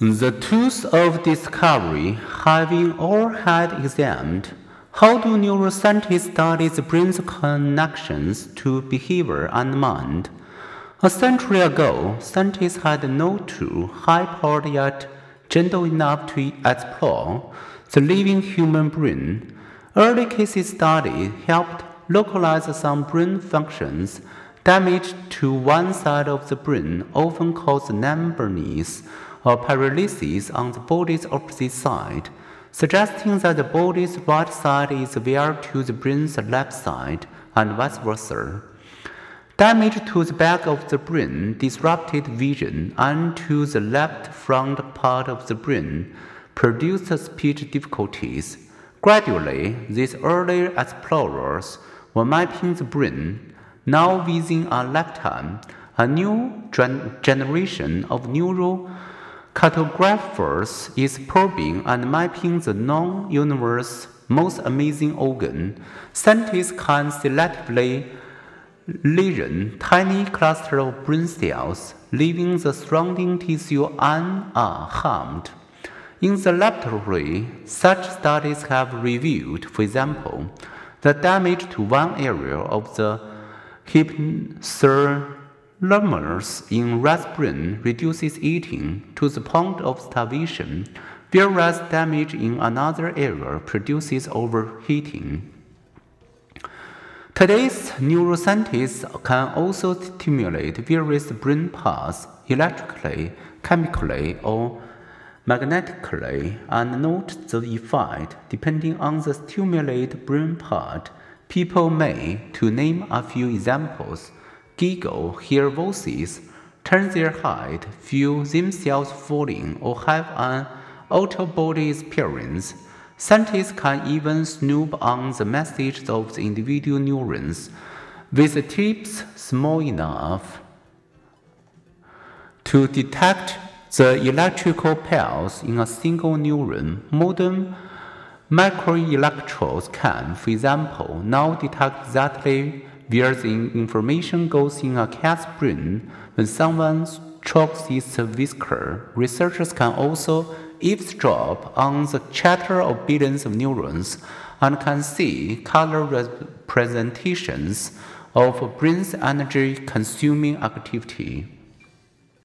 The tools of discovery having all had examined, how do neuroscientists study the brain's connections to behavior and mind? A century ago, scientists had no tool high-powered yet gentle enough to explore the living human brain. Early case studies helped localize some brain functions. Damage to one side of the brain often causes numbness or paralysis on the body's opposite side, suggesting that the body's right side is weaker to the brain's left side, and vice versa. Damage to the back of the brain disrupted vision, and to the left front part of the brain produced speech difficulties. Gradually, these early explorers were mapping the brain. Now, within a lifetime, a new gen- generation of neural cartographers is probing and mapping the known universe's most amazing organ. Scientists can selectively lesion tiny clusters of brain cells, leaving the surrounding tissue unharmed. In the laboratory, such studies have revealed, for example, the damage to one area of the hypothalamus Lemurs in rat brain reduces eating to the point of starvation, whereas damage in another area produces overheating. Today's neuroscientists can also stimulate various brain paths electrically, chemically, or magnetically and note the effect depending on the stimulated brain part. People may, to name a few examples, giggle, hear voices, turn their head, feel themselves falling, or have an outer body experience. Scientists can even snoop on the messages of the individual neurons with tips small enough to detect the electrical pulse in a single neuron. Modern microelectrodes can, for example, now detect exactly where the information goes in a cat's brain when someone strokes its whisker. Researchers can also eavesdrop on the chatter of billions of neurons and can see color representations of brain's energy consuming activity.